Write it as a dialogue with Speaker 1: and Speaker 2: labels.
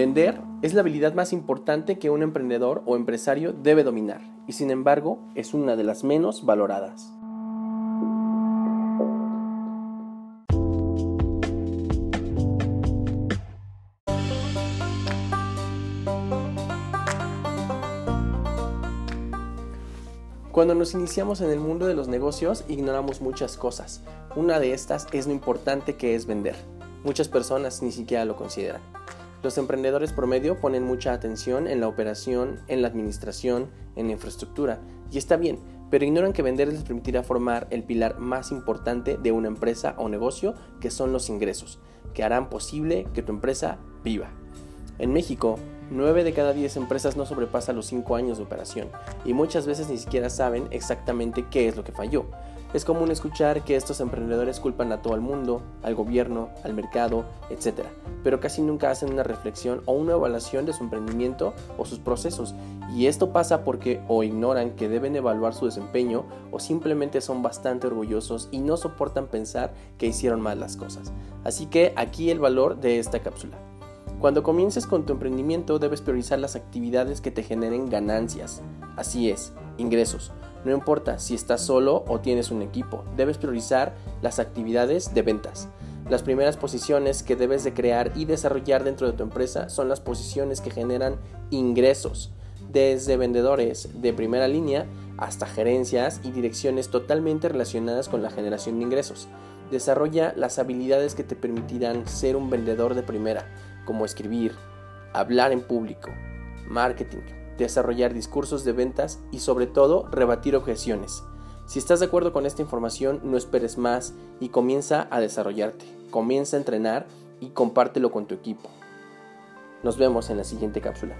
Speaker 1: Vender es la habilidad más importante que un emprendedor o empresario debe dominar y sin embargo es una de las menos valoradas. Cuando nos iniciamos en el mundo de los negocios ignoramos muchas cosas. Una de estas es lo importante que es vender. Muchas personas ni siquiera lo consideran. Los emprendedores promedio ponen mucha atención en la operación, en la administración, en la infraestructura, y está bien, pero ignoran que vender les permitirá formar el pilar más importante de una empresa o negocio, que son los ingresos, que harán posible que tu empresa viva. En México, 9 de cada 10 empresas no sobrepasa los 5 años de operación, y muchas veces ni siquiera saben exactamente qué es lo que falló. Es común escuchar que estos emprendedores culpan a todo el mundo, al gobierno, al mercado, etc. Pero casi nunca hacen una reflexión o una evaluación de su emprendimiento o sus procesos. Y esto pasa porque o ignoran que deben evaluar su desempeño o simplemente son bastante orgullosos y no soportan pensar que hicieron mal las cosas. Así que aquí el valor de esta cápsula. Cuando comiences con tu emprendimiento debes priorizar las actividades que te generen ganancias. Así es, ingresos no importa si estás solo o tienes un equipo, debes priorizar las actividades de ventas. Las primeras posiciones que debes de crear y desarrollar dentro de tu empresa son las posiciones que generan ingresos, desde vendedores de primera línea hasta gerencias y direcciones totalmente relacionadas con la generación de ingresos. Desarrolla las habilidades que te permitirán ser un vendedor de primera, como escribir, hablar en público, marketing, desarrollar discursos de ventas y sobre todo rebatir objeciones. Si estás de acuerdo con esta información, no esperes más y comienza a desarrollarte, comienza a entrenar y compártelo con tu equipo. Nos vemos en la siguiente cápsula.